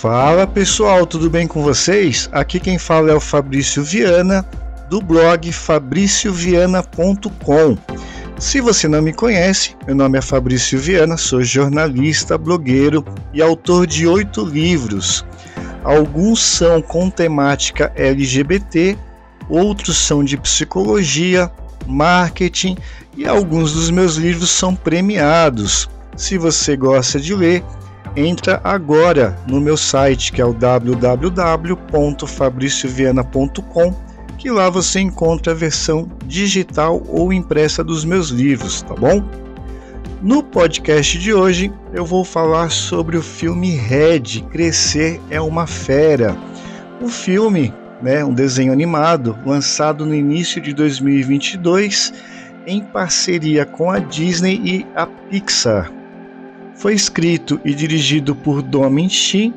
Fala pessoal, tudo bem com vocês? Aqui quem fala é o Fabrício Viana, do blog fabricioviana.com. Se você não me conhece, meu nome é Fabrício Viana, sou jornalista, blogueiro e autor de oito livros. Alguns são com temática LGBT, outros são de psicologia, marketing e alguns dos meus livros são premiados. Se você gosta de ler, entra agora no meu site que é o www.fabricioviana.com, que lá você encontra a versão digital ou impressa dos meus livros, tá bom? No podcast de hoje eu vou falar sobre o filme Red, Crescer é uma Fera. O filme, né, um desenho animado, lançado no início de 2022 em parceria com a Disney e a Pixar. Foi escrito e dirigido por Domin Shin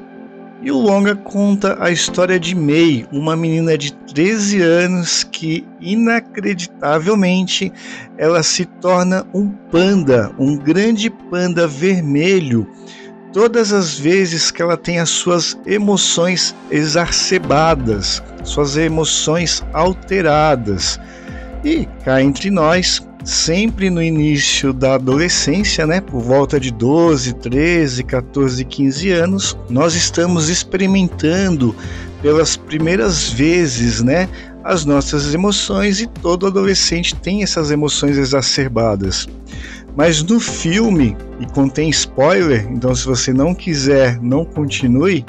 e o longa conta a história de Mei, uma menina de 13 anos que inacreditavelmente ela se torna um panda, um grande panda vermelho. Todas as vezes que ela tem as suas emoções exacerbadas, suas emoções alteradas. E cá entre nós, sempre no início da adolescência, né, por volta de 12, 13, 14, 15 anos, nós estamos experimentando pelas primeiras vezes, né, as nossas emoções e todo adolescente tem essas emoções exacerbadas. Mas no filme, e contém spoiler, então se você não quiser, não continue.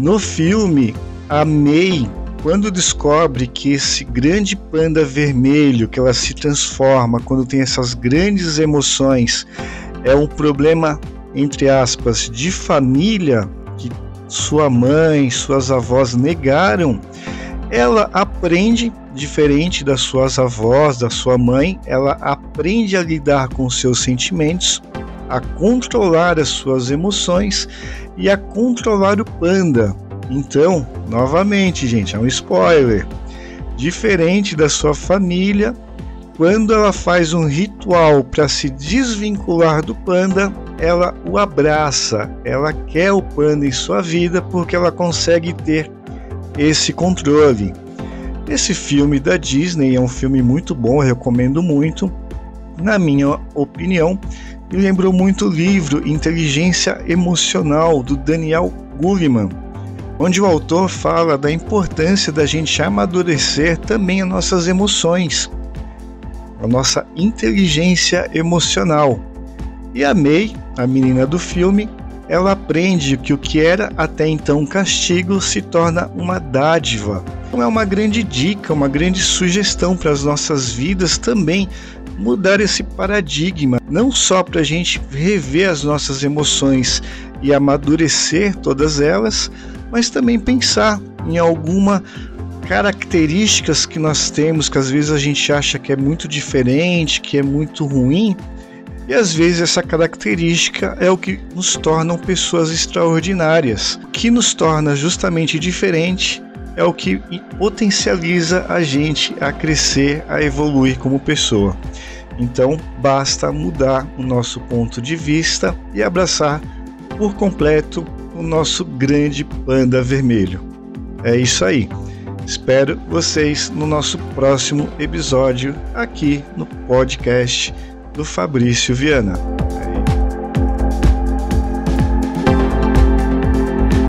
No filme, a May quando descobre que esse grande panda vermelho que ela se transforma quando tem essas grandes emoções é um problema entre aspas de família que sua mãe, suas avós negaram, ela aprende diferente das suas avós, da sua mãe, ela aprende a lidar com seus sentimentos, a controlar as suas emoções e a controlar o panda. Então, novamente, gente, é um spoiler. Diferente da sua família, quando ela faz um ritual para se desvincular do panda, ela o abraça, ela quer o panda em sua vida porque ela consegue ter esse controle. Esse filme da Disney é um filme muito bom, recomendo muito. Na minha opinião, me lembrou muito o livro Inteligência Emocional do Daniel Goleman onde o autor fala da importância da gente amadurecer também as nossas emoções, a nossa inteligência emocional. E a May, a menina do filme, ela aprende que o que era até então um castigo se torna uma dádiva. Então é uma grande dica, uma grande sugestão para as nossas vidas também mudar esse paradigma, não só para a gente rever as nossas emoções e amadurecer todas elas, mas também pensar em alguma características que nós temos que às vezes a gente acha que é muito diferente, que é muito ruim, e às vezes essa característica é o que nos tornam pessoas extraordinárias. O que nos torna justamente diferente é o que potencializa a gente a crescer, a evoluir como pessoa. Então, basta mudar o nosso ponto de vista e abraçar por completo o nosso grande panda vermelho. É isso aí. Espero vocês no nosso próximo episódio aqui no podcast do Fabrício Viana.